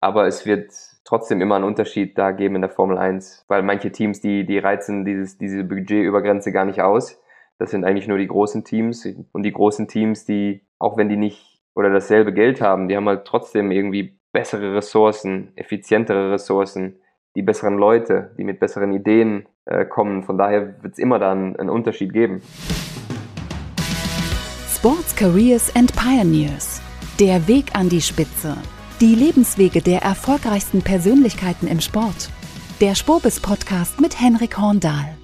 Aber es wird trotzdem immer einen Unterschied da geben in der Formel 1, weil manche Teams, die, die reizen dieses, diese Budgetübergrenze gar nicht aus. Das sind eigentlich nur die großen Teams und die großen Teams, die, auch wenn die nicht oder dasselbe Geld haben, die haben halt trotzdem irgendwie bessere Ressourcen, effizientere Ressourcen, die besseren Leute, die mit besseren Ideen äh, kommen. Von daher wird es immer dann einen Unterschied geben. Sports Careers and Pioneers. Der Weg an die Spitze. Die Lebenswege der erfolgreichsten Persönlichkeiten im Sport. Der Spobis Podcast mit Henrik Horndahl.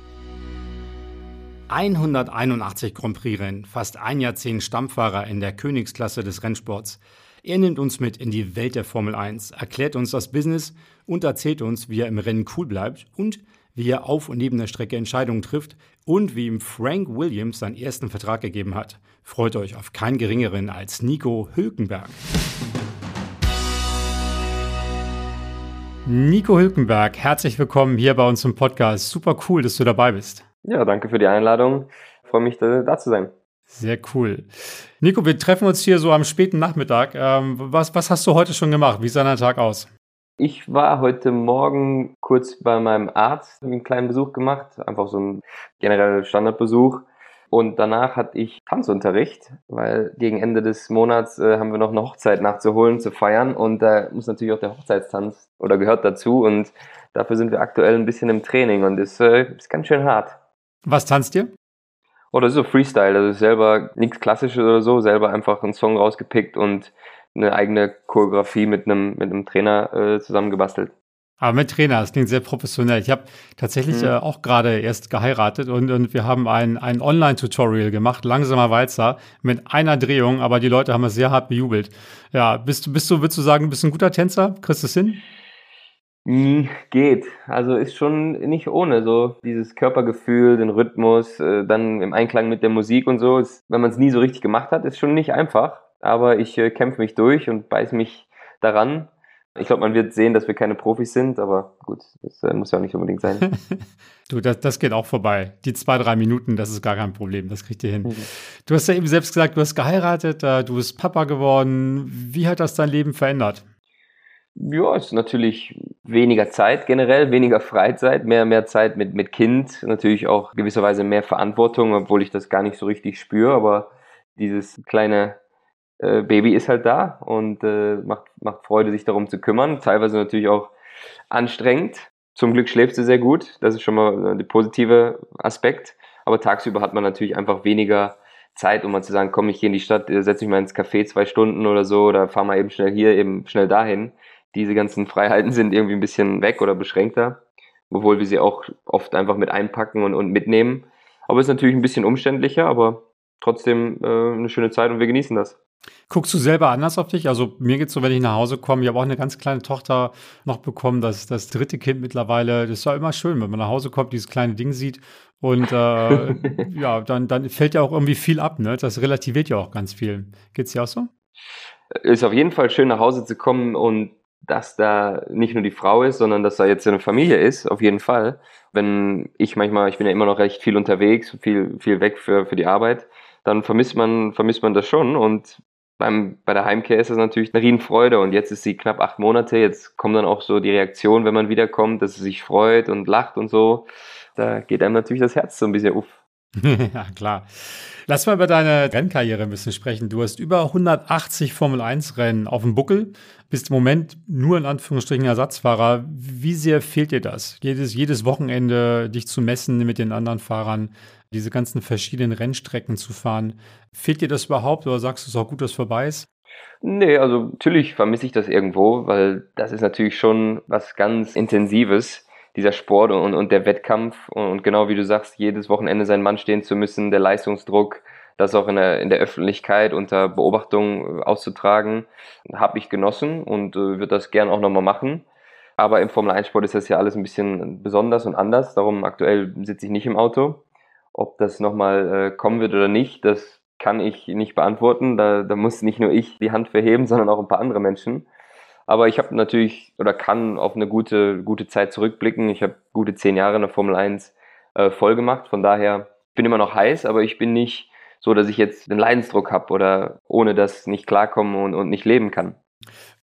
181 Grand Prix Rennen, fast ein Jahrzehnt Stammfahrer in der Königsklasse des Rennsports. Er nimmt uns mit in die Welt der Formel 1, erklärt uns das Business und erzählt uns, wie er im Rennen cool bleibt und wie er auf und neben der Strecke Entscheidungen trifft und wie ihm Frank Williams seinen ersten Vertrag gegeben hat. Freut euch auf keinen geringeren als Nico Hülkenberg. Nico Hülkenberg, herzlich willkommen hier bei uns im Podcast. Super cool, dass du dabei bist. Ja, danke für die Einladung. Ich freue mich, da, zu sein. Sehr cool. Nico, wir treffen uns hier so am späten Nachmittag. Ähm, was, was hast du heute schon gemacht? Wie sah dein Tag aus? Ich war heute Morgen kurz bei meinem Arzt, einen kleinen Besuch gemacht, einfach so ein genereller Standardbesuch. Und danach hatte ich Tanzunterricht, weil gegen Ende des Monats äh, haben wir noch eine Hochzeit nachzuholen, zu feiern. Und da muss natürlich auch der Hochzeitstanz oder gehört dazu. Und dafür sind wir aktuell ein bisschen im Training und ist, äh, ist ganz schön hart. Was tanzt ihr? Oder oh, so Freestyle, also selber nichts Klassisches oder so, selber einfach einen Song rausgepickt und eine eigene Choreografie mit einem, mit einem Trainer äh, zusammengebastelt. Aber mit Trainer, das klingt sehr professionell. Ich habe tatsächlich mhm. äh, auch gerade erst geheiratet und, und wir haben ein, ein Online-Tutorial gemacht, langsamer Walzer, mit einer Drehung, aber die Leute haben es sehr hart bejubelt. Ja, bist du, bist du, würdest du sagen, du bist ein guter Tänzer? Kriegst du es hin? Mhm, geht. Also ist schon nicht ohne. So dieses Körpergefühl, den Rhythmus, äh, dann im Einklang mit der Musik und so. Ist, wenn man es nie so richtig gemacht hat, ist schon nicht einfach aber ich äh, kämpfe mich durch und beiß mich daran. Ich glaube, man wird sehen, dass wir keine Profis sind, aber gut, das äh, muss ja auch nicht unbedingt sein. du, das, das geht auch vorbei. Die zwei, drei Minuten, das ist gar kein Problem, das kriegt ihr hin. Mhm. Du hast ja eben selbst gesagt, du hast geheiratet, äh, du bist Papa geworden. Wie hat das dein Leben verändert? Ja, es ist natürlich weniger Zeit generell, weniger Freizeit, mehr, mehr Zeit mit, mit Kind, natürlich auch gewisserweise mehr Verantwortung, obwohl ich das gar nicht so richtig spüre, aber dieses kleine äh, Baby ist halt da und äh, macht, macht Freude, sich darum zu kümmern. Teilweise natürlich auch anstrengend. Zum Glück schläft sie sehr gut. Das ist schon mal der positive Aspekt. Aber tagsüber hat man natürlich einfach weniger Zeit, um mal zu sagen, komm, ich gehe in die Stadt, äh, setze mich mal ins Café zwei Stunden oder so, oder fahr mal eben schnell hier, eben schnell dahin. Diese ganzen Freiheiten sind irgendwie ein bisschen weg oder beschränkter, obwohl wir sie auch oft einfach mit einpacken und, und mitnehmen. Aber es ist natürlich ein bisschen umständlicher, aber trotzdem äh, eine schöne Zeit und wir genießen das. Guckst du selber anders auf dich? Also mir geht es so, wenn ich nach Hause komme, ich habe auch eine ganz kleine Tochter noch bekommen, das, das dritte Kind mittlerweile. Das ist ja immer schön, wenn man nach Hause kommt, dieses kleine Ding sieht und äh, ja, dann, dann fällt ja auch irgendwie viel ab. Ne? Das relativiert ja auch ganz viel. Geht es dir auch so? Ist auf jeden Fall schön, nach Hause zu kommen und dass da nicht nur die Frau ist, sondern dass da jetzt eine Familie ist, auf jeden Fall. Wenn ich manchmal, ich bin ja immer noch recht viel unterwegs, viel, viel weg für, für die Arbeit dann vermisst man, vermisst man das schon. Und beim, bei der Heimkehr ist es natürlich eine Riesenfreude. Und jetzt ist sie knapp acht Monate. Jetzt kommt dann auch so die Reaktion, wenn man wiederkommt, dass sie sich freut und lacht und so. Da geht einem natürlich das Herz so ein bisschen uff. ja, klar. Lass mal über deine Rennkarriere ein bisschen sprechen. Du hast über 180 Formel 1 Rennen auf dem Buckel, bist im Moment nur in Anführungsstrichen Ersatzfahrer. Wie sehr fehlt dir das? Jedes, jedes Wochenende dich zu messen mit den anderen Fahrern diese ganzen verschiedenen Rennstrecken zu fahren. Fehlt dir das überhaupt oder sagst du es auch gut, dass es vorbei ist? Nee, also natürlich vermisse ich das irgendwo, weil das ist natürlich schon was ganz Intensives, dieser Sport und, und der Wettkampf. Und genau wie du sagst, jedes Wochenende sein Mann stehen zu müssen, der Leistungsdruck, das auch in der, in der Öffentlichkeit unter Beobachtung auszutragen, habe ich genossen und äh, würde das gern auch nochmal machen. Aber im Formel 1 Sport ist das ja alles ein bisschen besonders und anders. Darum aktuell sitze ich nicht im Auto. Ob das nochmal äh, kommen wird oder nicht, das kann ich nicht beantworten. Da, da muss nicht nur ich die Hand verheben, sondern auch ein paar andere Menschen. Aber ich habe natürlich oder kann auf eine gute, gute Zeit zurückblicken. Ich habe gute zehn Jahre in der Formel 1 äh, voll gemacht. Von daher bin immer noch heiß, aber ich bin nicht so, dass ich jetzt den Leidensdruck habe oder ohne das nicht klarkomme und, und nicht leben kann.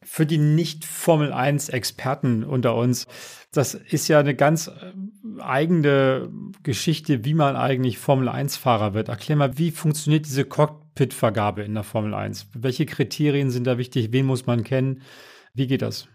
Für die Nicht-Formel 1-Experten unter uns, das ist ja eine ganz äh, eigene Geschichte, wie man eigentlich Formel 1-Fahrer wird. Erklär mal, wie funktioniert diese Cockpit-Vergabe in der Formel 1? Welche Kriterien sind da wichtig? Wen muss man kennen? Wie geht das?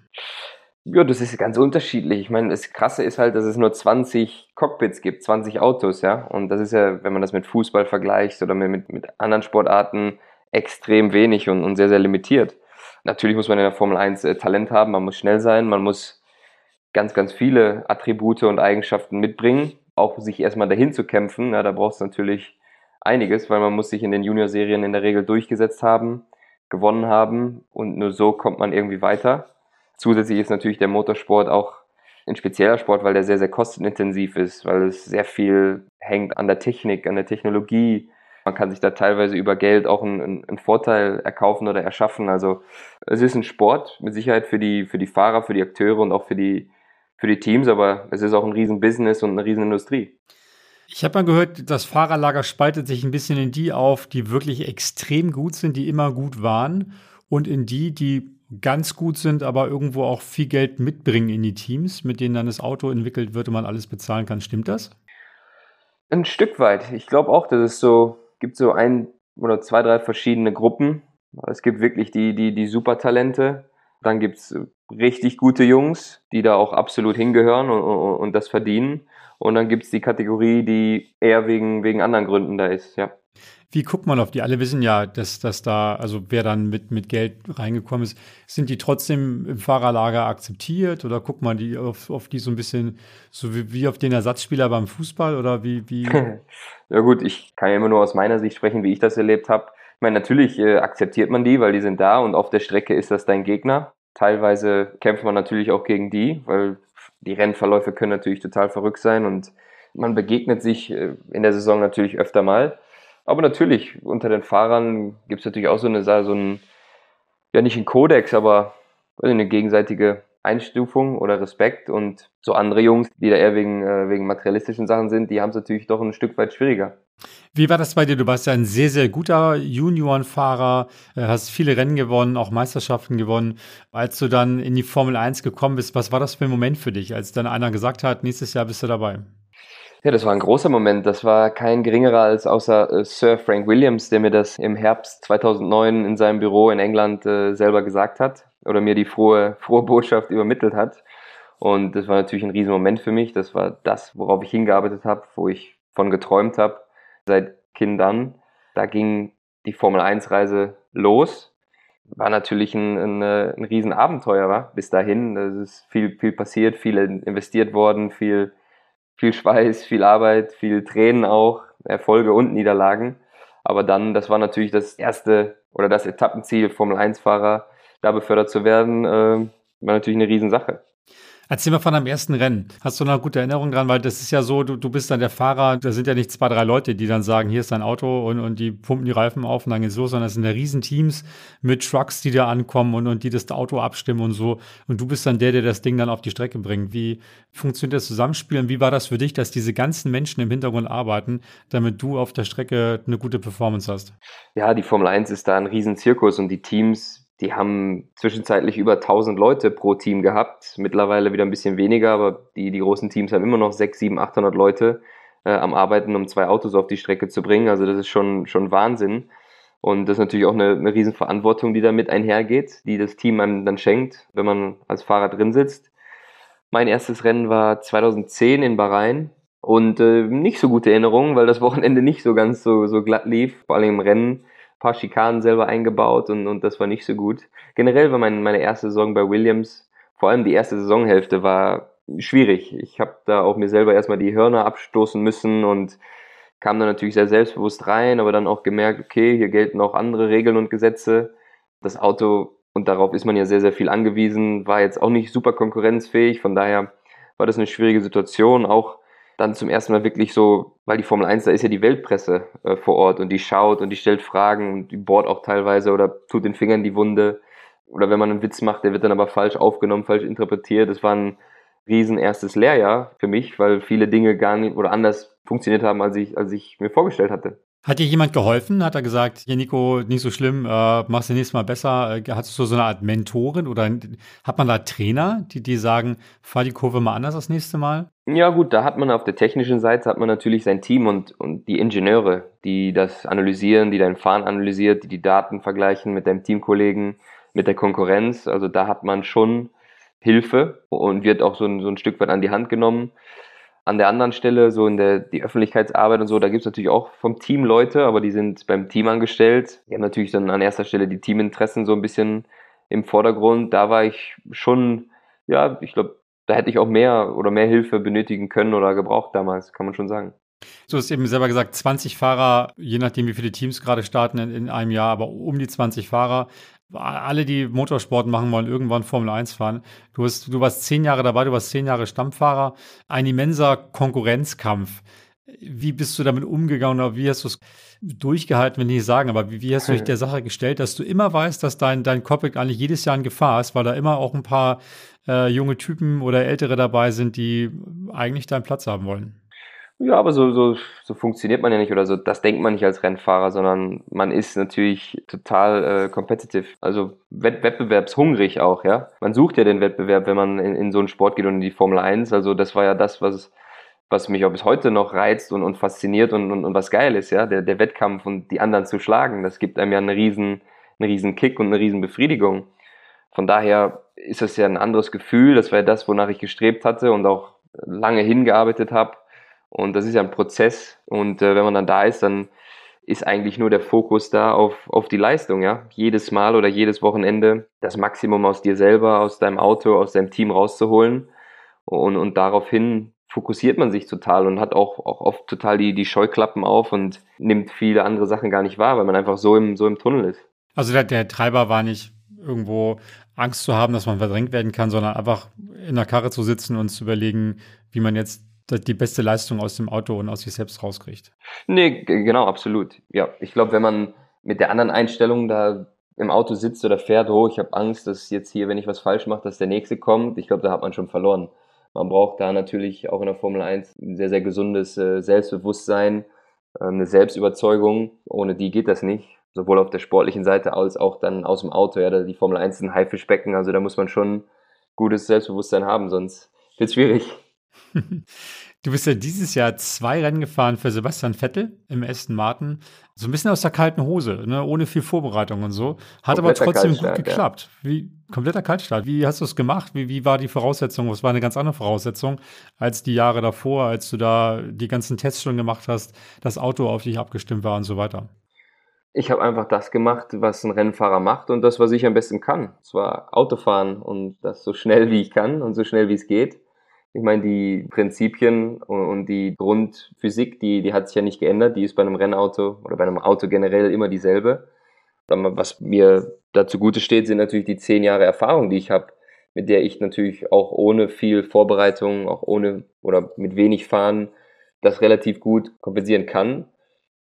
Ja, das ist ganz unterschiedlich. Ich meine, das Krasse ist halt, dass es nur 20 Cockpits gibt, 20 Autos, ja. Und das ist ja, wenn man das mit Fußball vergleicht oder mit, mit anderen Sportarten, extrem wenig und, und sehr, sehr limitiert. Natürlich muss man in der Formel 1 äh, Talent haben, man muss schnell sein, man muss ganz, ganz viele Attribute und Eigenschaften mitbringen, auch sich erstmal dahin zu kämpfen. Ja, da braucht es natürlich einiges, weil man muss sich in den Junior-Serien in der Regel durchgesetzt haben, gewonnen haben und nur so kommt man irgendwie weiter. Zusätzlich ist natürlich der Motorsport auch ein spezieller Sport, weil der sehr, sehr kostenintensiv ist, weil es sehr viel hängt an der Technik, an der Technologie. Man kann sich da teilweise über Geld auch einen, einen Vorteil erkaufen oder erschaffen. Also es ist ein Sport mit Sicherheit für die, für die Fahrer, für die Akteure und auch für die, für die Teams, aber es ist auch ein Riesenbusiness und eine Riesenindustrie. Ich habe mal gehört, das Fahrerlager spaltet sich ein bisschen in die auf, die wirklich extrem gut sind, die immer gut waren, und in die, die ganz gut sind, aber irgendwo auch viel Geld mitbringen in die Teams, mit denen dann das Auto entwickelt wird und man alles bezahlen kann. Stimmt das? Ein Stück weit. Ich glaube auch, dass es so gibt so ein oder zwei, drei verschiedene Gruppen. Es gibt wirklich die, die, die Supertalente. Dann gibt es richtig gute Jungs, die da auch absolut hingehören und, und, und das verdienen. Und dann gibt es die Kategorie, die eher wegen, wegen anderen Gründen da ist, ja. Wie guckt man auf die? Alle wissen ja, dass, dass da, also wer dann mit, mit Geld reingekommen ist, sind die trotzdem im Fahrerlager akzeptiert oder guckt man die auf, auf die so ein bisschen so wie, wie auf den Ersatzspieler beim Fußball oder wie? wie? ja gut, ich kann ja immer nur aus meiner Sicht sprechen, wie ich das erlebt habe. Ich meine, natürlich äh, akzeptiert man die, weil die sind da und auf der Strecke ist das dein Gegner. Teilweise kämpft man natürlich auch gegen die, weil die Rennverläufe können natürlich total verrückt sein und man begegnet sich äh, in der Saison natürlich öfter mal. Aber natürlich, unter den Fahrern gibt es natürlich auch so eine, so ein, ja nicht ein Kodex, aber eine gegenseitige Einstufung oder Respekt und so andere Jungs, die da eher wegen, äh, wegen materialistischen Sachen sind, die haben es natürlich doch ein Stück weit schwieriger. Wie war das bei dir? Du warst ja ein sehr, sehr guter Juniorenfahrer, äh, hast viele Rennen gewonnen, auch Meisterschaften gewonnen. Als du dann in die Formel 1 gekommen bist, was war das für ein Moment für dich, als dann einer gesagt hat, nächstes Jahr bist du dabei? Ja, das war ein großer Moment. Das war kein geringerer als außer äh, Sir Frank Williams, der mir das im Herbst 2009 in seinem Büro in England äh, selber gesagt hat oder mir die frohe, frohe Botschaft übermittelt hat. Und das war natürlich ein Riesenmoment für mich. Das war das, worauf ich hingearbeitet habe, wo ich von geträumt habe seit Kindern. Da ging die Formel 1-Reise los. War natürlich ein, ein, äh, ein Riesenabenteuer, war bis dahin. Es ist viel, viel passiert, viel investiert worden, viel viel Schweiß, viel Arbeit, viel Tränen auch, Erfolge und Niederlagen. Aber dann, das war natürlich das erste oder das Etappenziel, Formel 1-Fahrer, da befördert zu werden, äh, war natürlich eine Riesensache. Erzähl mal von deinem ersten Rennen. Hast du noch eine gute Erinnerung dran? Weil das ist ja so, du, du bist dann der Fahrer, da sind ja nicht zwei, drei Leute, die dann sagen, hier ist dein Auto und, und die pumpen die Reifen auf und dann geht's los, sondern es sind ja Riesenteams mit Trucks, die da ankommen und, und die das Auto abstimmen und so. Und du bist dann der, der das Ding dann auf die Strecke bringt. Wie funktioniert das Zusammenspiel und wie war das für dich, dass diese ganzen Menschen im Hintergrund arbeiten, damit du auf der Strecke eine gute Performance hast? Ja, die Formel 1 ist da ein Riesenzirkus und die Teams die haben zwischenzeitlich über 1000 Leute pro Team gehabt, mittlerweile wieder ein bisschen weniger, aber die, die großen Teams haben immer noch 6, 7, 800 Leute äh, am Arbeiten, um zwei Autos auf die Strecke zu bringen. Also das ist schon, schon Wahnsinn. Und das ist natürlich auch eine, eine Riesenverantwortung, die damit einhergeht, die das Team einem dann schenkt, wenn man als Fahrer drin sitzt. Mein erstes Rennen war 2010 in Bahrain und äh, nicht so gute Erinnerungen, weil das Wochenende nicht so ganz so, so glatt lief, vor allem im Rennen paar Schikanen selber eingebaut und, und das war nicht so gut. Generell war mein, meine erste Saison bei Williams, vor allem die erste Saisonhälfte war schwierig. Ich habe da auch mir selber erstmal die Hörner abstoßen müssen und kam dann natürlich sehr selbstbewusst rein, aber dann auch gemerkt, okay, hier gelten auch andere Regeln und Gesetze. Das Auto, und darauf ist man ja sehr, sehr viel angewiesen, war jetzt auch nicht super konkurrenzfähig. Von daher war das eine schwierige Situation. Auch dann zum ersten Mal wirklich so, weil die Formel 1, da ist ja die Weltpresse äh, vor Ort und die schaut und die stellt Fragen und die bohrt auch teilweise oder tut den Fingern die Wunde. Oder wenn man einen Witz macht, der wird dann aber falsch aufgenommen, falsch interpretiert. Das war ein riesen erstes Lehrjahr für mich, weil viele Dinge gar nicht oder anders funktioniert haben, als ich, als ich mir vorgestellt hatte. Hat dir jemand geholfen? Hat er gesagt, hier Nico, nicht so schlimm, äh, machst du nächstes Mal besser? Äh, hast du so eine Art Mentorin oder hat man da Trainer, die dir sagen, fahr die Kurve mal anders das nächste Mal? Ja gut, da hat man auf der technischen Seite hat man natürlich sein Team und, und die Ingenieure, die das analysieren, die dein Fahren analysiert, die die Daten vergleichen mit deinem Teamkollegen, mit der Konkurrenz. Also da hat man schon Hilfe und wird auch so ein, so ein Stück weit an die Hand genommen. An der anderen Stelle, so in der die Öffentlichkeitsarbeit und so, da gibt es natürlich auch vom Team Leute, aber die sind beim Team angestellt. Die haben natürlich dann an erster Stelle die Teaminteressen so ein bisschen im Vordergrund. Da war ich schon, ja, ich glaube, da hätte ich auch mehr oder mehr Hilfe benötigen können oder gebraucht damals, kann man schon sagen. Du hast eben selber gesagt, 20 Fahrer, je nachdem, wie viele Teams gerade starten in, in, einem Jahr, aber um die 20 Fahrer alle, die Motorsport machen wollen, irgendwann Formel 1 fahren. Du, hast, du warst zehn Jahre dabei, du warst zehn Jahre Stammfahrer. Ein immenser Konkurrenzkampf. Wie bist du damit umgegangen oder wie hast du es durchgehalten, wenn ich nicht sagen, aber wie, wie hast du dich der Sache gestellt, dass du immer weißt, dass dein, dein Cockpit eigentlich jedes Jahr in Gefahr ist, weil da immer auch ein paar äh, junge Typen oder Ältere dabei sind, die eigentlich deinen Platz haben wollen? Ja, aber so, so, so funktioniert man ja nicht oder so. Das denkt man nicht als Rennfahrer, sondern man ist natürlich total äh, competitive. Also wett wettbewerbshungrig auch, ja. Man sucht ja den Wettbewerb, wenn man in, in so einen Sport geht und in die Formel 1. Also das war ja das, was, was mich auch bis heute noch reizt und, und fasziniert und, und, und was geil ist, ja. Der, der Wettkampf und die anderen zu schlagen, das gibt einem ja einen riesen, einen riesen Kick und eine riesen Befriedigung. Von daher ist das ja ein anderes Gefühl. Das war ja das, wonach ich gestrebt hatte und auch lange hingearbeitet habe und das ist ja ein Prozess. Und äh, wenn man dann da ist, dann ist eigentlich nur der Fokus da auf, auf die Leistung, ja. Jedes Mal oder jedes Wochenende das Maximum aus dir selber, aus deinem Auto, aus deinem Team rauszuholen. Und, und daraufhin fokussiert man sich total und hat auch, auch oft total die, die Scheuklappen auf und nimmt viele andere Sachen gar nicht wahr, weil man einfach so im, so im Tunnel ist. Also der, der Treiber war nicht irgendwo Angst zu haben, dass man verdrängt werden kann, sondern einfach in der Karre zu sitzen und zu überlegen, wie man jetzt die beste Leistung aus dem Auto und aus sich selbst rauskriegt. Nee, genau, absolut. Ja, ich glaube, wenn man mit der anderen Einstellung da im Auto sitzt oder fährt, oh, ich habe Angst, dass jetzt hier, wenn ich was falsch mache, dass der nächste kommt, ich glaube, da hat man schon verloren. Man braucht da natürlich auch in der Formel 1 ein sehr, sehr gesundes äh, Selbstbewusstsein, äh, eine Selbstüberzeugung. Ohne die geht das nicht. Sowohl auf der sportlichen Seite als auch dann aus dem Auto. Ja, die Formel 1 ist ein Haifischbecken, also da muss man schon gutes Selbstbewusstsein haben, sonst wird schwierig. Du bist ja dieses Jahr zwei Rennen gefahren für Sebastian Vettel im Aston Martin. So ein bisschen aus der kalten Hose, ne? ohne viel Vorbereitung und so. Hat aber trotzdem gut geklappt. Ja. Wie, kompletter Kaltstart. Wie hast du es gemacht? Wie, wie war die Voraussetzung? Was war eine ganz andere Voraussetzung als die Jahre davor, als du da die ganzen Tests schon gemacht hast, das Auto auf dich abgestimmt war und so weiter? Ich habe einfach das gemacht, was ein Rennfahrer macht und das, was ich am besten kann. Es war Autofahren und das so schnell wie ich kann und so schnell wie es geht ich meine, die Prinzipien und die Grundphysik, die, die hat sich ja nicht geändert. Die ist bei einem Rennauto oder bei einem Auto generell immer dieselbe. Was mir dazu gute steht, sind natürlich die zehn Jahre Erfahrung, die ich habe, mit der ich natürlich auch ohne viel Vorbereitung, auch ohne oder mit wenig Fahren das relativ gut kompensieren kann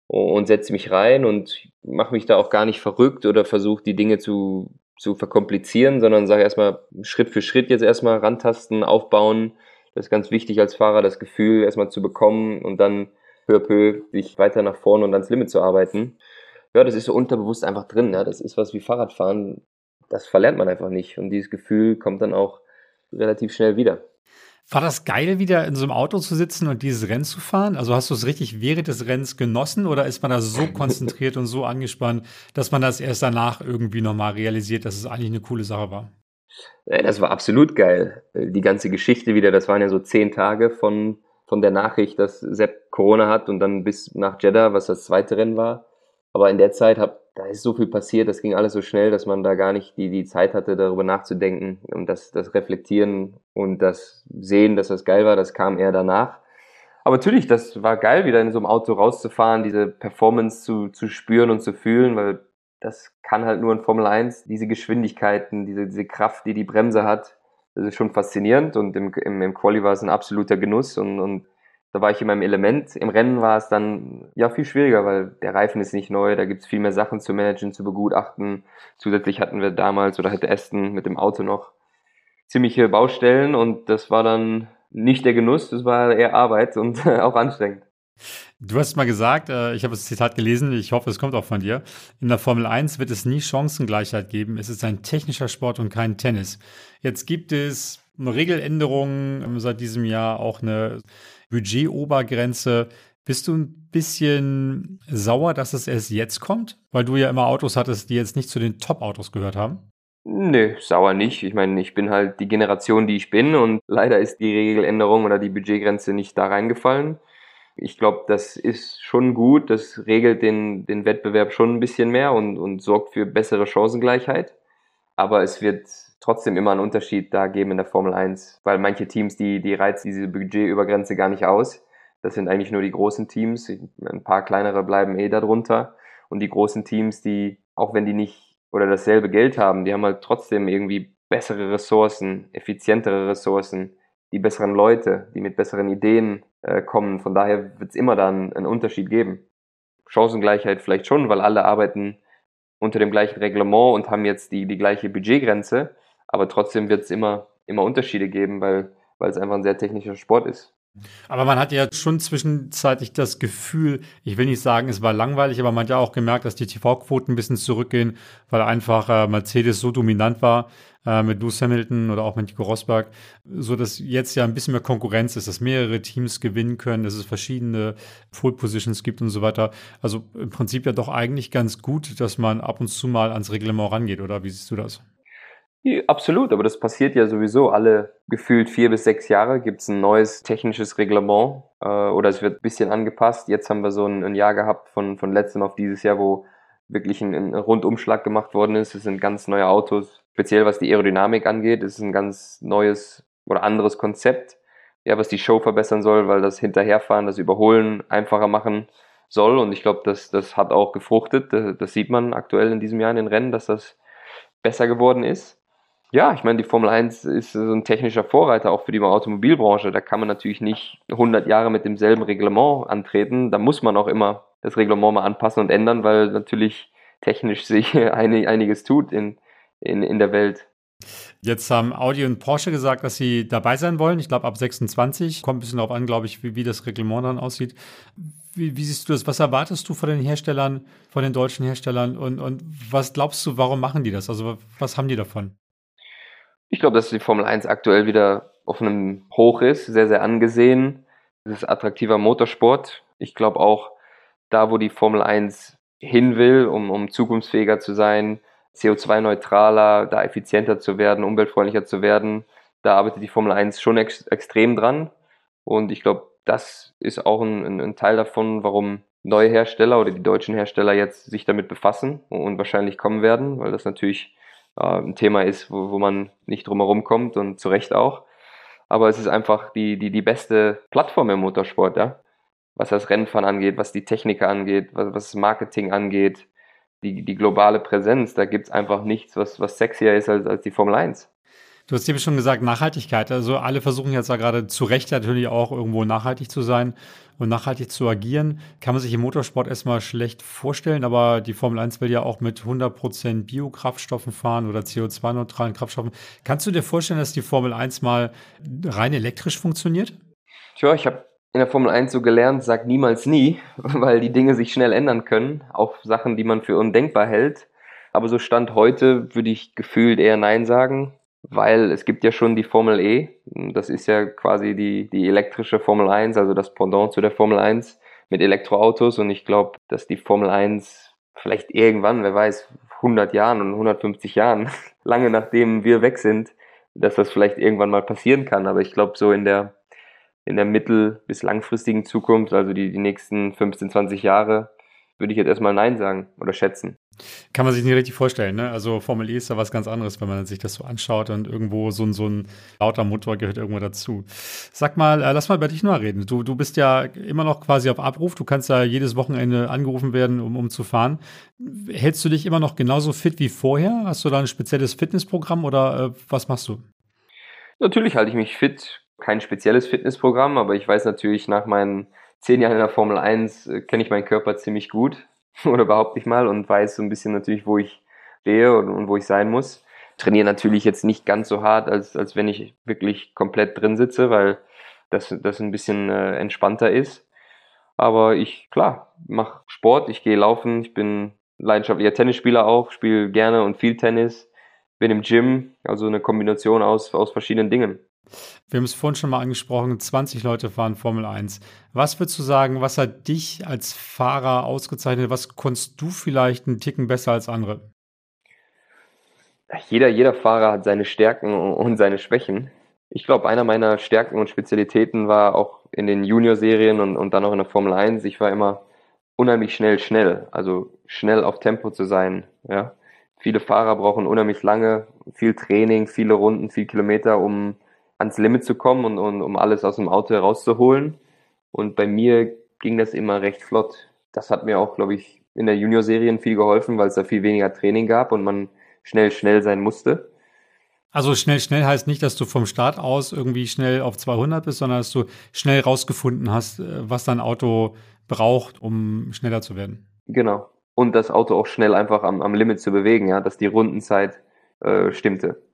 und setze mich rein und mache mich da auch gar nicht verrückt oder versuche die Dinge zu, zu verkomplizieren, sondern sage erstmal Schritt für Schritt jetzt erstmal rantasten, aufbauen, das ist ganz wichtig als Fahrer, das Gefühl erstmal zu bekommen und dann peu à peu sich weiter nach vorne und ans Limit zu arbeiten. Ja, das ist so unterbewusst einfach drin. Ja. Das ist was wie Fahrradfahren. Das verlernt man einfach nicht. Und dieses Gefühl kommt dann auch relativ schnell wieder. War das geil, wieder in so einem Auto zu sitzen und dieses Rennen zu fahren? Also hast du es richtig während des Rennens genossen oder ist man da so konzentriert und so angespannt, dass man das erst danach irgendwie nochmal realisiert, dass es eigentlich eine coole Sache war? Das war absolut geil. Die ganze Geschichte wieder, das waren ja so zehn Tage von, von der Nachricht, dass Sepp Corona hat und dann bis nach Jeddah, was das zweite Rennen war. Aber in der Zeit hab, da ist so viel passiert, das ging alles so schnell, dass man da gar nicht die, die Zeit hatte, darüber nachzudenken. Und das, das Reflektieren und das Sehen, dass das geil war, das kam eher danach. Aber natürlich, das war geil, wieder in so einem Auto rauszufahren, diese Performance zu, zu spüren und zu fühlen, weil das kann halt nur in Formel 1. Diese Geschwindigkeiten, diese, diese Kraft, die die Bremse hat, das ist schon faszinierend und im, im, im Quali war es ein absoluter Genuss und, und da war ich in meinem Element. Im Rennen war es dann ja viel schwieriger, weil der Reifen ist nicht neu, da gibt es viel mehr Sachen zu managen, zu begutachten. Zusätzlich hatten wir damals oder hatte Aston mit dem Auto noch ziemliche Baustellen und das war dann nicht der Genuss, das war eher Arbeit und auch anstrengend. Du hast mal gesagt, äh, ich habe das Zitat gelesen, ich hoffe, es kommt auch von dir. In der Formel 1 wird es nie Chancengleichheit geben. Es ist ein technischer Sport und kein Tennis. Jetzt gibt es Regeländerungen ähm, seit diesem Jahr, auch eine Budgetobergrenze. Bist du ein bisschen sauer, dass es erst jetzt kommt? Weil du ja immer Autos hattest, die jetzt nicht zu den Top-Autos gehört haben? Nö, sauer nicht. Ich meine, ich bin halt die Generation, die ich bin und leider ist die Regeländerung oder die Budgetgrenze nicht da reingefallen. Ich glaube, das ist schon gut. Das regelt den, den Wettbewerb schon ein bisschen mehr und, und sorgt für bessere Chancengleichheit. Aber es wird trotzdem immer einen Unterschied da geben in der Formel 1, weil manche Teams, die, die reizen diese Budgetübergrenze gar nicht aus. Das sind eigentlich nur die großen Teams. Ein paar kleinere bleiben eh darunter. Und die großen Teams, die, auch wenn die nicht oder dasselbe Geld haben, die haben halt trotzdem irgendwie bessere Ressourcen, effizientere Ressourcen, die besseren Leute, die mit besseren Ideen äh, kommen. Von daher wird es immer dann einen Unterschied geben. Chancengleichheit vielleicht schon, weil alle arbeiten unter dem gleichen Reglement und haben jetzt die, die gleiche Budgetgrenze. Aber trotzdem wird es immer, immer Unterschiede geben, weil, weil es einfach ein sehr technischer Sport ist. Aber man hat ja schon zwischenzeitlich das Gefühl, ich will nicht sagen, es war langweilig, aber man hat ja auch gemerkt, dass die TV-Quoten ein bisschen zurückgehen, weil einfach äh, Mercedes so dominant war äh, mit Lewis Hamilton oder auch mit Nico Rosberg, so dass jetzt ja ein bisschen mehr Konkurrenz ist, dass mehrere Teams gewinnen können, dass es verschiedene Full Positions gibt und so weiter. Also im Prinzip ja doch eigentlich ganz gut, dass man ab und zu mal ans Reglement rangeht, oder wie siehst du das? Absolut, aber das passiert ja sowieso alle gefühlt vier bis sechs Jahre gibt es ein neues technisches Reglement äh, oder es wird ein bisschen angepasst. Jetzt haben wir so ein, ein, Jahr gehabt von, von letztem auf dieses Jahr, wo wirklich ein, ein Rundumschlag gemacht worden ist. Es sind ganz neue Autos, speziell was die Aerodynamik angeht. Es ist ein ganz neues oder anderes Konzept, ja, was die Show verbessern soll, weil das Hinterherfahren, das Überholen einfacher machen soll. Und ich glaube, das, das hat auch gefruchtet. Das, das sieht man aktuell in diesem Jahr in den Rennen, dass das besser geworden ist. Ja, ich meine, die Formel 1 ist so ein technischer Vorreiter auch für die Automobilbranche. Da kann man natürlich nicht 100 Jahre mit demselben Reglement antreten. Da muss man auch immer das Reglement mal anpassen und ändern, weil natürlich technisch sich einiges tut in, in, in der Welt. Jetzt haben Audi und Porsche gesagt, dass sie dabei sein wollen. Ich glaube, ab 26. Kommt ein bisschen darauf an, glaube ich, wie, wie das Reglement dann aussieht. Wie, wie, siehst du das? Was erwartest du von den Herstellern, von den deutschen Herstellern? Und, und was glaubst du, warum machen die das? Also, was haben die davon? Ich glaube, dass die Formel 1 aktuell wieder auf einem Hoch ist, sehr, sehr angesehen. Es ist attraktiver Motorsport. Ich glaube auch, da wo die Formel 1 hin will, um, um zukunftsfähiger zu sein, CO2-neutraler, da effizienter zu werden, umweltfreundlicher zu werden, da arbeitet die Formel 1 schon ex extrem dran. Und ich glaube, das ist auch ein, ein, Teil davon, warum neue Hersteller oder die deutschen Hersteller jetzt sich damit befassen und wahrscheinlich kommen werden, weil das natürlich ein Thema ist, wo, wo man nicht drumherum kommt und zu Recht auch. Aber es ist einfach die, die, die beste Plattform im Motorsport, ja. Was das Rennfahren angeht, was die Techniker angeht, was, was das Marketing angeht, die, die globale Präsenz. Da gibt's einfach nichts, was, was sexier ist als, als die Formel 1. Du hast eben schon gesagt, Nachhaltigkeit. Also alle versuchen jetzt da gerade zu Recht natürlich auch irgendwo nachhaltig zu sein und nachhaltig zu agieren. Kann man sich im Motorsport erstmal schlecht vorstellen, aber die Formel 1 will ja auch mit 100% Biokraftstoffen fahren oder CO2-neutralen Kraftstoffen. Kannst du dir vorstellen, dass die Formel 1 mal rein elektrisch funktioniert? Tja, ich habe in der Formel 1 so gelernt, sag niemals nie, weil die Dinge sich schnell ändern können, auch Sachen, die man für undenkbar hält. Aber so Stand heute würde ich gefühlt eher Nein sagen weil es gibt ja schon die Formel E. Das ist ja quasi die, die elektrische Formel 1, also das Pendant zu der Formel 1 mit Elektroautos. Und ich glaube, dass die Formel 1 vielleicht irgendwann, wer weiß, 100 Jahren und 150 Jahren, lange nachdem wir weg sind, dass das vielleicht irgendwann mal passieren kann. Aber ich glaube, so in der, in der mittel- bis langfristigen Zukunft, also die, die nächsten 15, 20 Jahre, würde ich jetzt erstmal Nein sagen oder schätzen. Kann man sich nicht richtig vorstellen, ne? Also Formel E ist ja was ganz anderes, wenn man sich das so anschaut und irgendwo so ein, so ein lauter Motor gehört irgendwo dazu. Sag mal, äh, lass mal über dich nur reden. Du, du bist ja immer noch quasi auf Abruf. Du kannst ja jedes Wochenende angerufen werden, um, um zu fahren. Hältst du dich immer noch genauso fit wie vorher? Hast du da ein spezielles Fitnessprogramm oder äh, was machst du? Natürlich halte ich mich fit. Kein spezielles Fitnessprogramm, aber ich weiß natürlich nach meinen zehn Jahren in der Formel 1 äh, kenne ich meinen Körper ziemlich gut oder behaupte ich mal und weiß so ein bisschen natürlich, wo ich stehe und, und wo ich sein muss. Trainiere natürlich jetzt nicht ganz so hart, als, als wenn ich wirklich komplett drin sitze, weil das, das ein bisschen äh, entspannter ist. Aber ich, klar, mache Sport, ich gehe laufen, ich bin leidenschaftlicher Tennisspieler auch, spiele gerne und viel Tennis, bin im Gym, also eine Kombination aus, aus verschiedenen Dingen. Wir haben es vorhin schon mal angesprochen, 20 Leute fahren Formel 1. Was würdest du sagen, was hat dich als Fahrer ausgezeichnet? Was konntest du vielleicht einen Ticken besser als andere? Jeder, jeder Fahrer hat seine Stärken und seine Schwächen. Ich glaube, einer meiner Stärken und Spezialitäten war auch in den Junior-Serien und, und dann auch in der Formel 1. Ich war immer unheimlich schnell, schnell. Also schnell auf Tempo zu sein. Ja. Viele Fahrer brauchen unheimlich lange, viel Training, viele Runden, viel Kilometer, um ans Limit zu kommen und, und um alles aus dem Auto herauszuholen. Und bei mir ging das immer recht flott. Das hat mir auch, glaube ich, in der Junior-Serien viel geholfen, weil es da viel weniger Training gab und man schnell, schnell sein musste. Also schnell, schnell heißt nicht, dass du vom Start aus irgendwie schnell auf 200 bist, sondern dass du schnell rausgefunden hast, äh, was dein Auto braucht, um schneller zu werden. Genau. Und das Auto auch schnell einfach am, am Limit zu bewegen, ja, dass die Rundenzeit äh, stimmte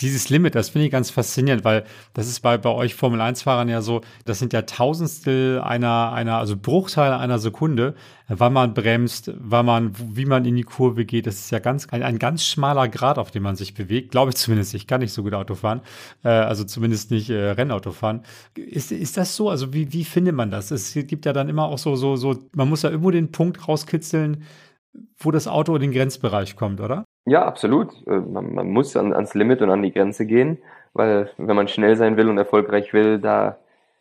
dieses Limit, das finde ich ganz faszinierend, weil das ist bei, bei euch Formel 1-Fahrern ja so, das sind ja Tausendstel einer, einer, also Bruchteile einer Sekunde, wann man bremst, wann man, wie man in die Kurve geht. Das ist ja ganz, ein, ein ganz schmaler Grad, auf dem man sich bewegt. Glaube ich zumindest. Ich kann nicht so gut Auto fahren, äh, also zumindest nicht äh, Rennauto fahren. Ist, ist das so? Also wie, wie findet man das? Es gibt ja dann immer auch so, so, so, man muss ja irgendwo den Punkt rauskitzeln, wo das Auto in den Grenzbereich kommt, oder? Ja, absolut. Äh, man, man muss an, ans Limit und an die Grenze gehen, weil wenn man schnell sein will und erfolgreich will, da,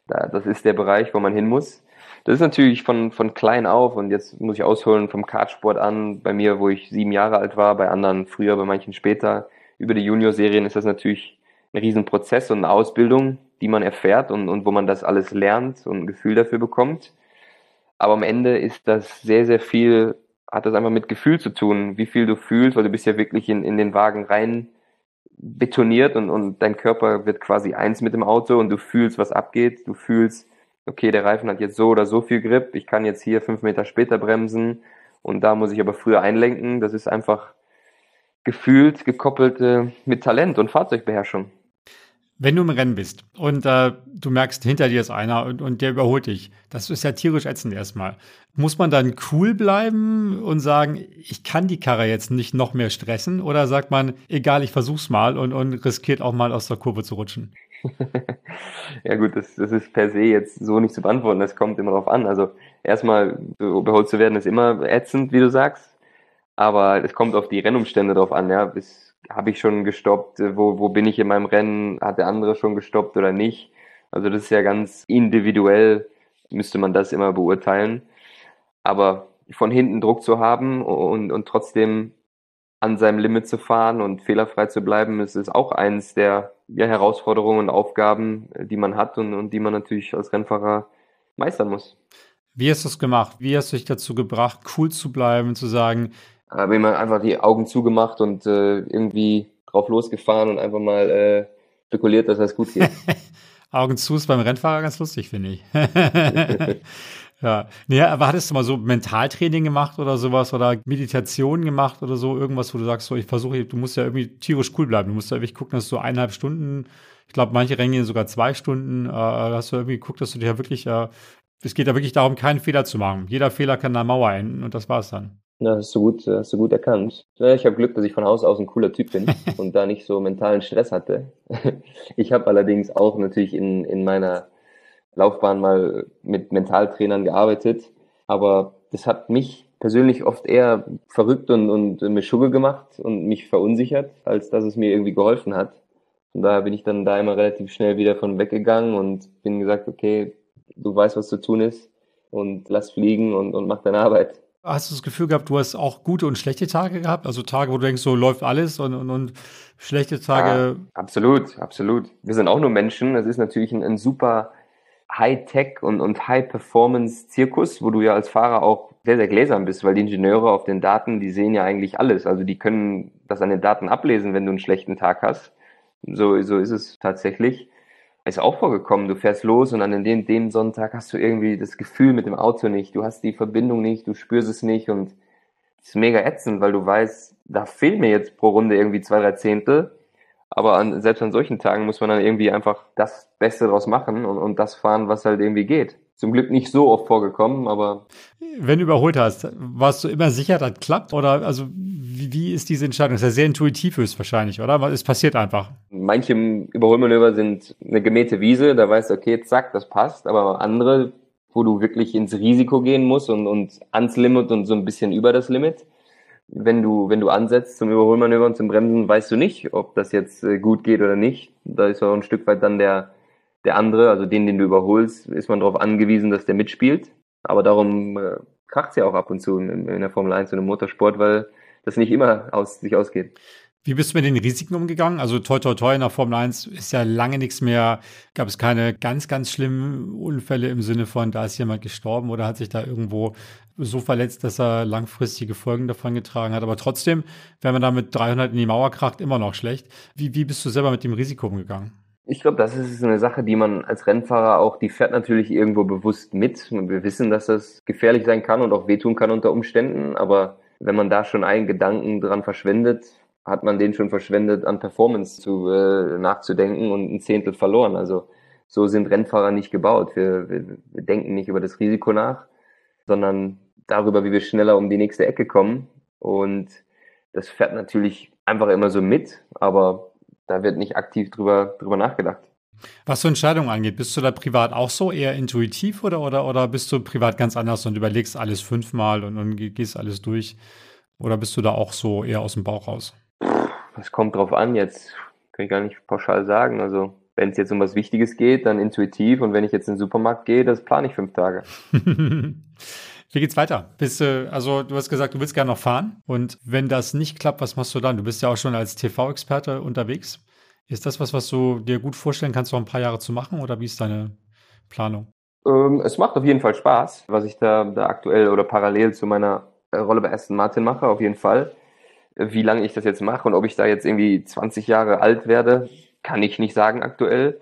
da das ist der Bereich, wo man hin muss. Das ist natürlich von, von klein auf und jetzt muss ich ausholen vom Kartsport an, bei mir, wo ich sieben Jahre alt war, bei anderen früher, bei manchen später. Über die Junior-Serien ist das natürlich ein Riesenprozess und eine Ausbildung, die man erfährt und, und wo man das alles lernt und ein Gefühl dafür bekommt. Aber am Ende ist das sehr, sehr viel hat das einfach mit Gefühl zu tun, wie viel du fühlst, weil du bist ja wirklich in, in den Wagen rein betoniert und, und dein Körper wird quasi eins mit dem Auto und du fühlst, was abgeht. Du fühlst, okay, der Reifen hat jetzt so oder so viel Grip, ich kann jetzt hier fünf Meter später bremsen und da muss ich aber früher einlenken. Das ist einfach gefühlt gekoppelt äh, mit Talent und Fahrzeugbeherrschung. Wenn du im Rennen bist und äh, du merkst, hinter dir ist einer und, und der überholt dich, das ist ja tierisch ätzend erstmal. Muss man dann cool bleiben und sagen, ich kann die Karre jetzt nicht noch mehr stressen? Oder sagt man, egal, ich versuch's mal und, und riskiert auch mal aus der Kurve zu rutschen? ja gut, das, das ist per se jetzt so nicht zu beantworten. Das kommt immer drauf an. Also erstmal überholt zu werden ist immer ätzend, wie du sagst. Aber es kommt auf die Rennumstände drauf an. Ja, bis habe ich schon gestoppt, äh, wo, wo bin ich in meinem Rennen, hat der andere schon gestoppt oder nicht. Also das ist ja ganz individuell, müsste man das immer beurteilen. Aber von hinten Druck zu haben und, und trotzdem an seinem Limit zu fahren und fehlerfrei zu bleiben, ist, ist auch eins der ja, Herausforderungen und Aufgaben, die man hat und, und die man natürlich als Rennfahrer meistern muss. Wie hast du es gemacht? Wie hast du dich dazu gebracht, cool zu bleiben, zu sagen, habe immer einfach die Augen zugemacht und äh, irgendwie drauf losgefahren und einfach mal äh, spekuliert, dass das gut geht. Augen zu ist beim Rennfahrer ganz lustig, finde ich. ja. Nee, aber hattest du mal so Mentaltraining gemacht oder sowas oder Meditation gemacht oder so? Irgendwas, wo du sagst, so, ich versuche, du musst ja irgendwie tierisch cool bleiben. Du musst ja wirklich gucken, dass du eineinhalb Stunden, ich glaube, manche Rennen gehen sogar zwei Stunden, äh, hast du irgendwie geguckt, dass du dir ja wirklich, äh, es geht ja wirklich darum, keinen Fehler zu machen. Jeder Fehler kann eine Mauer enden und das war's dann. Ja, hast du gut, hast du gut erkannt. Ja, ich habe Glück, dass ich von Haus aus ein cooler Typ bin und da nicht so mentalen Stress hatte. Ich habe allerdings auch natürlich in, in meiner Laufbahn mal mit Mentaltrainern gearbeitet, aber das hat mich persönlich oft eher verrückt und, und mir Schugge gemacht und mich verunsichert, als dass es mir irgendwie geholfen hat. Von daher bin ich dann da immer relativ schnell wieder von weggegangen und bin gesagt, okay, du weißt, was zu tun ist und lass fliegen und, und mach deine Arbeit. Hast du das Gefühl gehabt, du hast auch gute und schlechte Tage gehabt? Also Tage, wo du denkst, so läuft alles und, und, und schlechte Tage? Ja, absolut, absolut. Wir sind auch nur Menschen. Es ist natürlich ein, ein super High-Tech und, und High-Performance-Zirkus, wo du ja als Fahrer auch sehr, sehr gläsern bist, weil die Ingenieure auf den Daten, die sehen ja eigentlich alles. Also die können das an den Daten ablesen, wenn du einen schlechten Tag hast. So, so ist es tatsächlich ist auch vorgekommen. Du fährst los und an dem, dem Sonntag hast du irgendwie das Gefühl mit dem Auto nicht. Du hast die Verbindung nicht, du spürst es nicht und es ist mega ätzend, weil du weißt, da fehlen mir jetzt pro Runde irgendwie zwei, drei Zehntel. Aber an, selbst an solchen Tagen muss man dann irgendwie einfach das Beste draus machen und, und das fahren, was halt irgendwie geht. Zum Glück nicht so oft vorgekommen, aber. Wenn du überholt hast, warst du immer sicher, das klappt? Oder also wie, wie ist diese Entscheidung? Das ist ja sehr intuitiv ist wahrscheinlich, oder? Es passiert einfach. Manche Überholmanöver sind eine gemähte Wiese, da weißt du, okay, zack, das passt, aber andere, wo du wirklich ins Risiko gehen musst und, und ans Limit und so ein bisschen über das Limit. Wenn du, wenn du ansetzt zum Überholmanöver und zum Bremsen, weißt du nicht, ob das jetzt äh, gut geht oder nicht. Da ist auch ein Stück weit dann der, der andere, also den, den du überholst, ist man darauf angewiesen, dass der mitspielt. Aber darum äh, kracht ja auch ab und zu in, in der Formel 1 und im Motorsport, weil das nicht immer aus, sich ausgeht. Wie bist du mit den Risiken umgegangen? Also toi toi toi in der Formel 1 ist ja lange nichts mehr, gab es keine ganz, ganz schlimmen Unfälle im Sinne von, da ist jemand gestorben oder hat sich da irgendwo so verletzt, dass er langfristige Folgen davon getragen hat. Aber trotzdem, wenn man da mit 300 in die Mauer kracht, immer noch schlecht. Wie, wie bist du selber mit dem Risiko umgegangen? Ich glaube, das ist eine Sache, die man als Rennfahrer auch, die fährt natürlich irgendwo bewusst mit. Wir wissen, dass das gefährlich sein kann und auch wehtun kann unter Umständen. Aber wenn man da schon einen Gedanken dran verschwendet, hat man den schon verschwendet, an Performance zu, äh, nachzudenken und ein Zehntel verloren. Also so sind Rennfahrer nicht gebaut. Wir, wir, wir denken nicht über das Risiko nach, sondern darüber, wie wir schneller um die nächste Ecke kommen. Und das fährt natürlich einfach immer so mit, aber da wird nicht aktiv drüber, drüber nachgedacht. Was so Entscheidungen angeht, bist du da privat auch so eher intuitiv oder, oder, oder bist du privat ganz anders und überlegst alles fünfmal und, und gehst alles durch? Oder bist du da auch so eher aus dem Bauch raus? Das kommt drauf an, jetzt kann ich gar nicht pauschal sagen. Also, wenn es jetzt um was Wichtiges geht, dann intuitiv und wenn ich jetzt in den Supermarkt gehe, das plane ich fünf Tage. Wie geht's weiter? Bist du, also du hast gesagt, du willst gerne noch fahren. Und wenn das nicht klappt, was machst du dann? Du bist ja auch schon als TV-Experte unterwegs. Ist das was, was du dir gut vorstellen kannst, noch ein paar Jahre zu machen oder wie ist deine Planung? Ähm, es macht auf jeden Fall Spaß, was ich da, da aktuell oder parallel zu meiner äh, Rolle bei Aston Martin mache, auf jeden Fall. Wie lange ich das jetzt mache und ob ich da jetzt irgendwie 20 Jahre alt werde, kann ich nicht sagen aktuell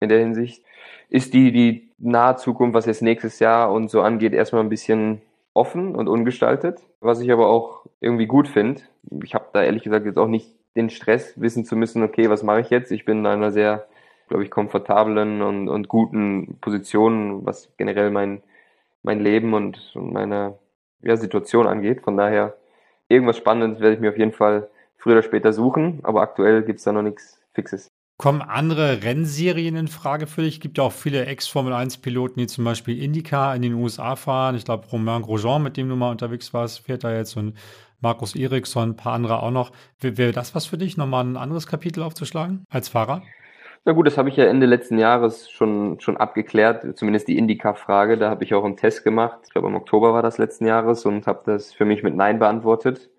in der Hinsicht. Ist die, die nahe Zukunft, was jetzt nächstes Jahr und so angeht, erstmal ein bisschen offen und ungestaltet, was ich aber auch irgendwie gut finde. Ich habe da ehrlich gesagt jetzt auch nicht den Stress, wissen zu müssen, okay, was mache ich jetzt? Ich bin in einer sehr, glaube ich, komfortablen und, und guten Position, was generell mein, mein Leben und, und meine ja, Situation angeht. Von daher, irgendwas Spannendes werde ich mir auf jeden Fall früher oder später suchen, aber aktuell gibt es da noch nichts Fixes. Kommen andere Rennserien in Frage für dich? Es gibt ja auch viele Ex-Formel-1-Piloten, die zum Beispiel IndyCar in den USA fahren. Ich glaube, Romain Grosjean, mit dem du mal unterwegs warst, fährt da jetzt und Markus Eriksson, ein paar andere auch noch. Wäre das was für dich, nochmal ein anderes Kapitel aufzuschlagen als Fahrer? Na gut, das habe ich ja Ende letzten Jahres schon, schon abgeklärt, zumindest die Indica-Frage. Da habe ich auch einen Test gemacht. Ich glaube, im Oktober war das letzten Jahres und habe das für mich mit Nein beantwortet.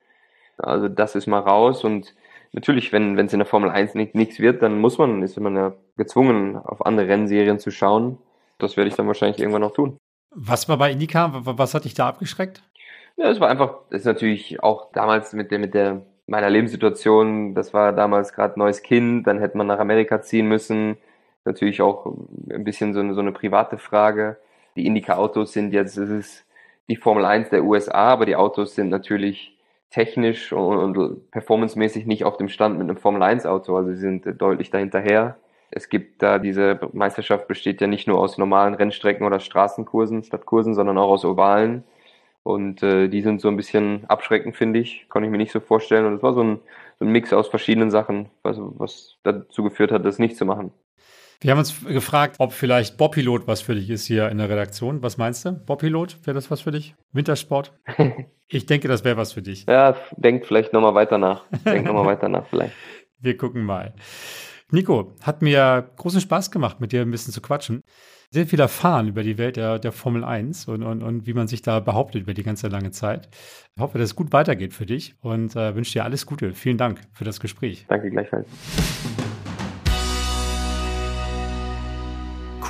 Also das ist mal raus und natürlich, wenn es in der Formel 1 nicht, nichts wird, dann muss man, ist man ja gezwungen, auf andere Rennserien zu schauen. Das werde ich dann wahrscheinlich irgendwann noch tun. Was war bei Indica? Was hat dich da abgeschreckt? Ja, es war einfach, das ist natürlich auch damals mit der, mit der, meiner Lebenssituation, das war damals gerade neues Kind, dann hätte man nach Amerika ziehen müssen. Natürlich auch ein bisschen so eine, so eine private Frage. Die Indica-Autos sind jetzt, es ist die Formel 1 der USA, aber die Autos sind natürlich technisch und, und performancemäßig nicht auf dem Stand mit einem Formel 1 Auto, also sie sind deutlich dahinterher. Es gibt da diese Meisterschaft besteht ja nicht nur aus normalen Rennstrecken oder Straßenkursen, Stadtkursen, sondern auch aus Ovalen. Und äh, die sind so ein bisschen abschreckend, finde ich. Konnte ich mir nicht so vorstellen. Und es war so ein, so ein Mix aus verschiedenen Sachen, was, was dazu geführt hat, das nicht zu machen. Wir haben uns gefragt, ob vielleicht Bobpilot was für dich ist hier in der Redaktion. Was meinst du? Bobpilot, wäre das was für dich? Wintersport? Ich denke, das wäre was für dich. Ja, denk vielleicht nochmal weiter nach. Denk nochmal weiter nach vielleicht. Wir gucken mal. Nico, hat mir großen Spaß gemacht, mit dir ein bisschen zu quatschen sehr viel erfahren über die Welt der, der Formel 1 und, und, und wie man sich da behauptet über die ganze lange Zeit. Ich hoffe, dass es gut weitergeht für dich und äh, wünsche dir alles Gute. Vielen Dank für das Gespräch. Danke gleichfalls.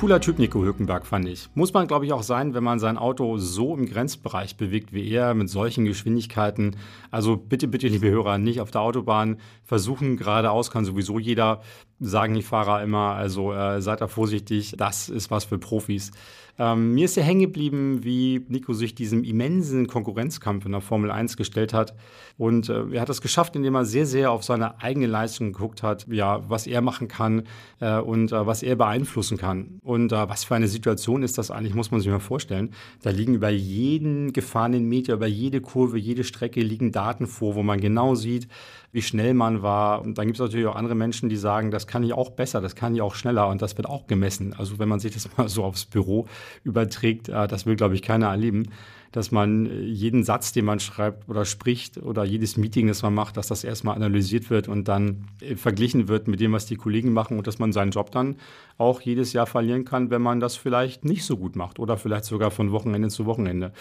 Cooler Typ Nico Hülkenberg, fand ich. Muss man, glaube ich, auch sein, wenn man sein Auto so im Grenzbereich bewegt wie er, mit solchen Geschwindigkeiten. Also bitte, bitte, liebe Hörer, nicht auf der Autobahn versuchen. Geradeaus kann sowieso jeder. sagen die Fahrer immer. Also äh, seid da vorsichtig, das ist was für Profis. Ähm, mir ist ja hängen geblieben, wie Nico sich diesem immensen Konkurrenzkampf in der Formel 1 gestellt hat. Und äh, er hat das geschafft, indem er sehr, sehr auf seine eigene Leistung geguckt hat, ja, was er machen kann äh, und äh, was er beeinflussen kann. Und äh, was für eine Situation ist das eigentlich, muss man sich mal vorstellen. Da liegen über jeden gefahrenen Meter, über jede Kurve, jede Strecke liegen Daten vor, wo man genau sieht, wie schnell man war. Und dann gibt es natürlich auch andere Menschen, die sagen, das kann ich auch besser, das kann ich auch schneller und das wird auch gemessen. Also wenn man sich das mal so aufs Büro überträgt, äh, das will, glaube ich, keiner erleben, dass man äh, jeden Satz, den man schreibt oder spricht oder jedes Meeting, das man macht, dass das erstmal analysiert wird und dann äh, verglichen wird mit dem, was die Kollegen machen und dass man seinen Job dann auch jedes Jahr verlieren kann, wenn man das vielleicht nicht so gut macht oder vielleicht sogar von Wochenende zu Wochenende.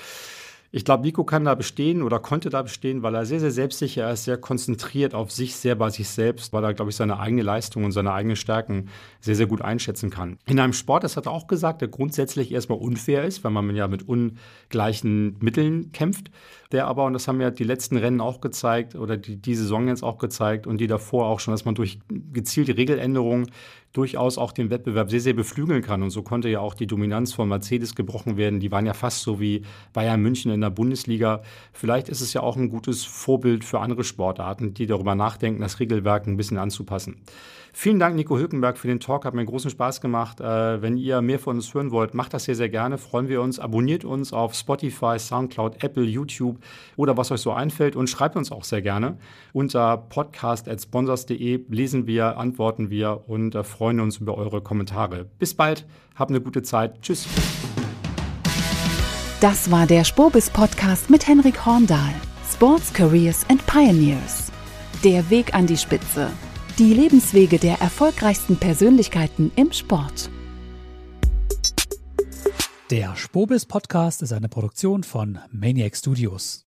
Ich glaube, Nico kann da bestehen oder konnte da bestehen, weil er sehr, sehr selbstsicher ist, sehr konzentriert auf sich, sehr bei sich selbst, weil er, glaube ich, seine eigene Leistung und seine eigenen Stärken sehr, sehr gut einschätzen kann. In einem Sport, das hat er auch gesagt, der grundsätzlich erstmal unfair ist, weil man ja mit ungleichen Mitteln kämpft, der aber, und das haben ja die letzten Rennen auch gezeigt oder die, die Saison jetzt auch gezeigt und die davor auch schon, dass man durch gezielte Regeländerungen durchaus auch den Wettbewerb sehr, sehr beflügeln kann. Und so konnte ja auch die Dominanz von Mercedes gebrochen werden. Die waren ja fast so wie Bayern München in der Bundesliga. Vielleicht ist es ja auch ein gutes Vorbild für andere Sportarten, die darüber nachdenken, das Regelwerk ein bisschen anzupassen. Vielen Dank, Nico Hülkenberg, für den Talk. Hat mir großen Spaß gemacht. Äh, wenn ihr mehr von uns hören wollt, macht das sehr, sehr gerne. Freuen wir uns. Abonniert uns auf Spotify, Soundcloud, Apple, YouTube oder was euch so einfällt und schreibt uns auch sehr gerne. Unter podcast.sponsors.de lesen wir, antworten wir und äh, freuen uns über eure Kommentare. Bis bald. Habt eine gute Zeit. Tschüss. Das war der Spobis Podcast mit Henrik Horndahl. Sports Careers and Pioneers. Der Weg an die Spitze. Die Lebenswege der erfolgreichsten Persönlichkeiten im Sport. Der Spobis Podcast ist eine Produktion von Maniac Studios.